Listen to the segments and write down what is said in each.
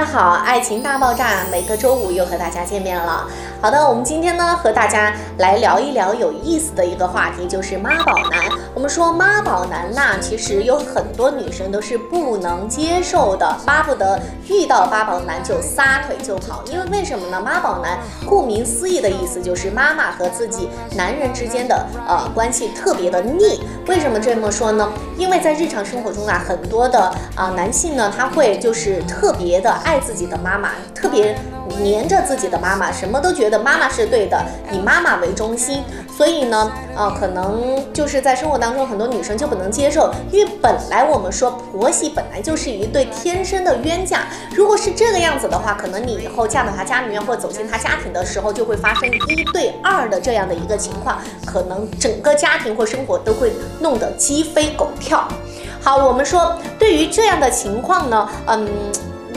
大家好，爱情大爆炸，每个周五又和大家见面了。好的，我们今天呢和大家来聊一聊有意思的一个话题，就是妈宝男。我们说妈宝男呐，其实有很多女生都是不能接受的，巴不得遇到妈宝男就撒腿就跑。因为为什么呢？妈宝男顾名思义的意思就是妈妈和自己男人之间的呃关系特别的腻。为什么这么说呢？因为在日常生活中啊，很多的啊男性呢，他会就是特别的爱爱自己的妈妈，特别。黏着自己的妈妈，什么都觉得妈妈是对的，以妈妈为中心。所以呢，呃，可能就是在生活当中，很多女生就不能接受，因为本来我们说婆媳本来就是一对天生的冤家。如果是这个样子的话，可能你以后嫁到他家里面或走进他家庭的时候，就会发生一对二的这样的一个情况，可能整个家庭或生活都会弄得鸡飞狗跳。好，我们说对于这样的情况呢，嗯。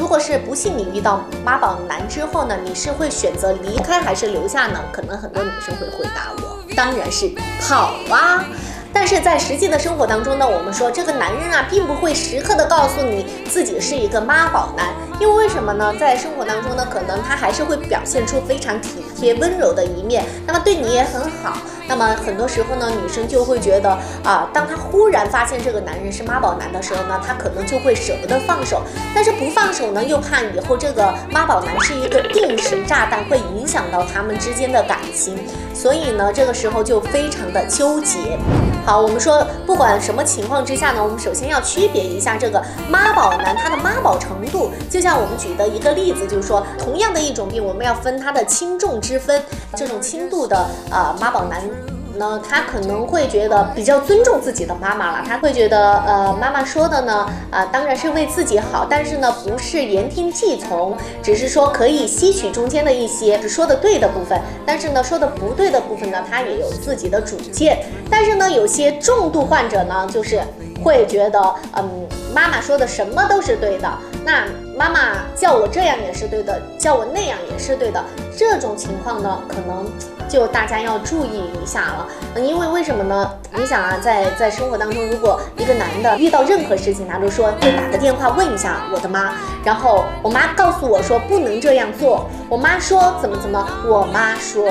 如果是不幸你遇到妈宝男之后呢，你是会选择离开还是留下呢？可能很多女生会回答我，当然是跑啊。但是在实际的生活当中呢，我们说这个男人啊，并不会时刻的告诉你自己是一个妈宝男，因为为什么呢？在生活当中呢，可能他还是会表现出非常体别温柔的一面，那么对你也很好。那么很多时候呢，女生就会觉得啊，当她忽然发现这个男人是妈宝男的时候呢，她可能就会舍不得放手，但是不放手呢，又怕以后这个妈宝男是一个定时炸弹，会影响到他们之间的感情，所以呢，这个时候就非常的纠结。好，我们说不管什么情况之下呢，我们首先要区别一下这个妈宝男他的妈宝程度。就像我们举的一个例子，就是说同样的一种病，我们要分它的轻重之分。这种轻度的呃妈宝男。那他可能会觉得比较尊重自己的妈妈了，他会觉得，呃，妈妈说的呢，啊，当然是为自己好，但是呢，不是言听计从，只是说可以吸取中间的一些说的对的部分，但是呢，说的不对的部分呢，他也有自己的主见。但是呢，有些重度患者呢，就是会觉得，嗯，妈妈说的什么都是对的，那妈妈叫我这样也是对的，叫我那样也是对的，这种情况呢，可能。就大家要注意一下了，因为为什么呢？你想啊，在在生活当中，如果一个男的遇到任何事情，他都说会打个电话问一下我的妈，然后我妈告诉我说不能这样做，我妈说怎么怎么，我妈说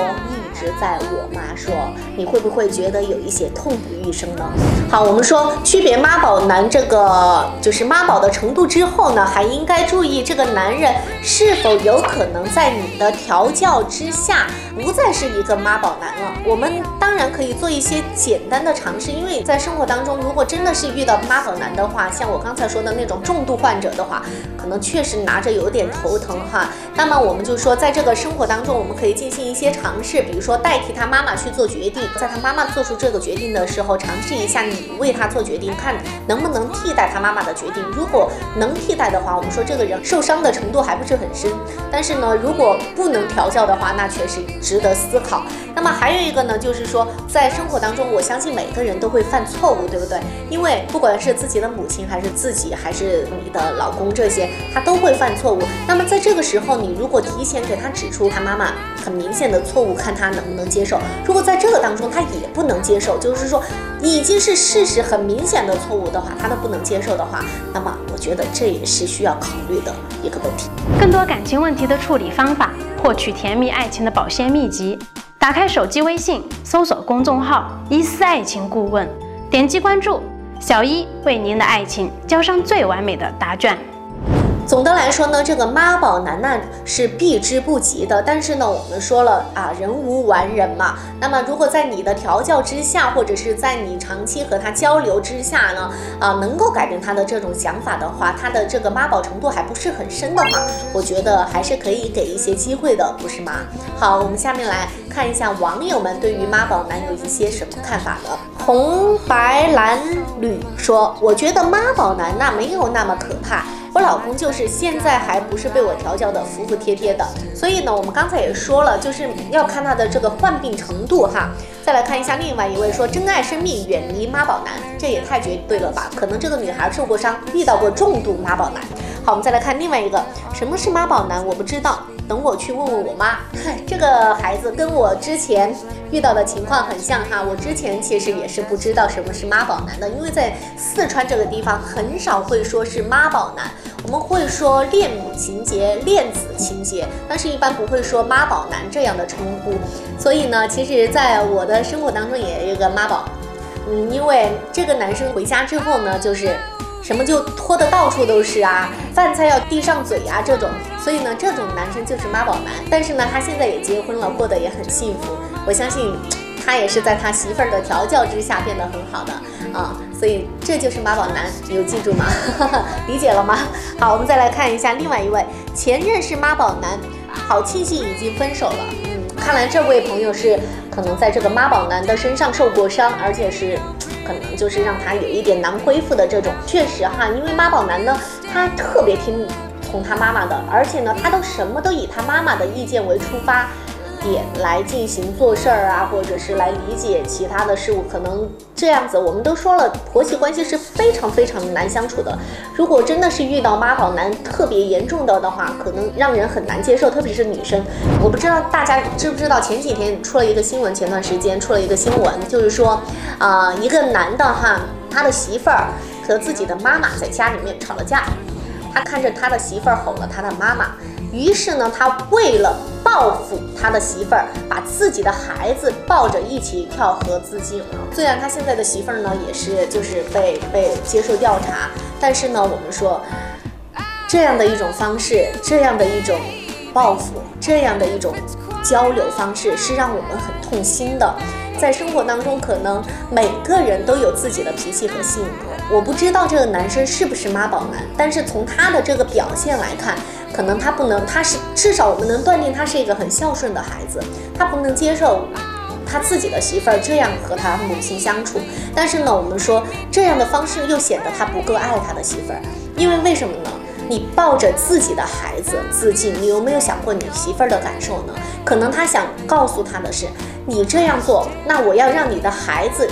直在我妈说，你会不会觉得有一些痛不欲生呢？好，我们说区别妈宝男这个就是妈宝的程度之后呢，还应该注意这个男人是否有可能在你的调教之下。不再是一个妈宝男了。我们当然可以做一些简单的尝试，因为在生活当中，如果真的是遇到妈宝男的话，像我刚才说的那种重度患者的话，可能确实拿着有点头疼哈。那么我们就说，在这个生活当中，我们可以进行一些尝试，比如说代替他妈妈去做决定，在他妈妈做出这个决定的时候，尝试一下你为他做决定，看能不能替代他妈妈的决定。如果能替代的话，我们说这个人受伤的程度还不是很深。但是呢，如果不能调教的话，那确实。值得思考。那么还有一个呢，就是说，在生活当中，我相信每个人都会犯错误，对不对？因为不管是自己的母亲，还是自己，还是你的老公，这些他都会犯错误。那么在这个时候，你如果提前给他指出他妈妈很明显的错误，看他能不能接受。如果在这个当中他也不能接受，就是说已经是事实很明显的错误的话，他都不能接受的话，那么我觉得这也是需要考虑的一个问题。更多感情问题的处理方法。获取甜蜜爱情的保鲜秘籍，打开手机微信，搜索公众号“伊思爱情顾问”，点击关注，小伊为您的爱情交上最完美的答卷。总的来说呢，这个妈宝男呢是避之不及的。但是呢，我们说了啊，人无完人嘛。那么，如果在你的调教之下，或者是在你长期和他交流之下呢，啊，能够改变他的这种想法的话，他的这个妈宝程度还不是很深的话，我觉得还是可以给一些机会的，不是吗？好，我们下面来看一下网友们对于妈宝男有一些什么看法呢？红白蓝绿说，我觉得妈宝男那没有那么可怕。我老公就是现在还不是被我调教的服服帖帖的，所以呢，我们刚才也说了，就是要看他的这个患病程度哈。再来看一下另外一位说珍爱生命，远离妈宝男，这也太绝对了吧？可能这个女孩受过伤，遇到过重度妈宝男。好，我们再来看另外一个，什么是妈宝男？我不知道，等我去问问我妈。这个孩子跟我之前遇到的情况很像哈，我之前其实也是不知道什么是妈宝男的，因为在四川这个地方很少会说是妈宝男。我们会说恋母情节、恋子情节，但是一般不会说妈宝男这样的称呼。所以呢，其实在我的生活当中也有一个妈宝，嗯，因为这个男生回家之后呢，就是什么就拖得到处都是啊，饭菜要递上嘴啊这种，所以呢，这种男生就是妈宝男。但是呢，他现在也结婚了，过得也很幸福。我相信。他也是在他媳妇儿的调教之下变得很好的啊，所以这就是妈宝男，你有记住吗？理解了吗？好，我们再来看一下另外一位前任是妈宝男，好庆幸已经分手了。嗯，看来这位朋友是可能在这个妈宝男的身上受过伤，而且是可能就是让他有一点难恢复的这种。确实哈，因为妈宝男呢，他特别听从他妈妈的，而且呢，他都什么都以他妈妈的意见为出发。点来进行做事儿啊，或者是来理解其他的事物，可能这样子，我们都说了，婆媳关系是非常非常难相处的。如果真的是遇到妈宝男特别严重的的话，可能让人很难接受，特别是女生。我不知道大家知不知道，前几天出了一个新闻，前段时间出了一个新闻，就是说，啊，一个男的哈，他的媳妇儿和自己的妈妈在家里面吵了架，他看着他的媳妇儿吼了他的妈妈。于是呢，他为了报复他的媳妇儿，把自己的孩子抱着一起跳河自尽了。虽然他现在的媳妇儿呢，也是就是被被接受调查，但是呢，我们说这样的一种方式，这样的一种报复，这样的一种交流方式，是让我们很痛心的。在生活当中，可能每个人都有自己的脾气和性格。我不知道这个男生是不是妈宝男，但是从他的这个表现来看。可能他不能，他是至少我们能断定他是一个很孝顺的孩子，他不能接受他自己的媳妇儿这样和他母亲相处。但是呢，我们说这样的方式又显得他不够爱他的媳妇儿，因为为什么呢？你抱着自己的孩子自尽，你有没有想过你媳妇儿的感受呢？可能他想告诉他的是，你这样做，那我要让你的孩子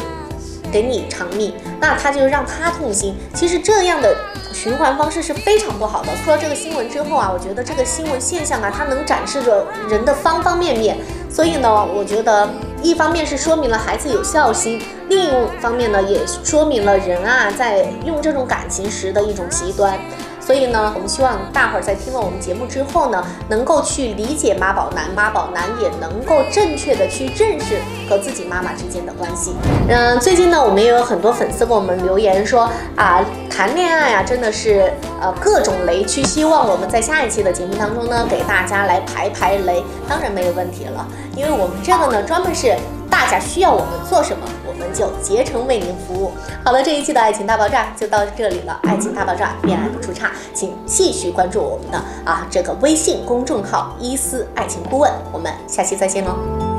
给你偿命，那他就让他痛心。其实这样的。循环方式是非常不好的。出了这个新闻之后啊，我觉得这个新闻现象啊，它能展示着人的方方面面。所以呢，我觉得一方面是说明了孩子有孝心，另一方面呢，也说明了人啊在用这种感情时的一种极端。所以呢，我们希望大伙儿在听了我们节目之后呢，能够去理解妈宝男，妈宝男也能够正确的去认识和自己妈妈之间的关系。嗯，最近呢，我们也有很多粉丝给我们留言说啊，谈恋爱啊，真的是呃各种雷区，希望我们在下一期的节目当中呢，给大家来排排雷。当然没有问题了，因为我们这个呢，专门是大家需要我们做什么。我们就竭诚为您服务。好了，这一期的爱情大爆炸就到这里了。爱情大爆炸，恋爱不出差，请继续关注我们的啊这个微信公众号“伊思爱情顾问”。我们下期再见喽。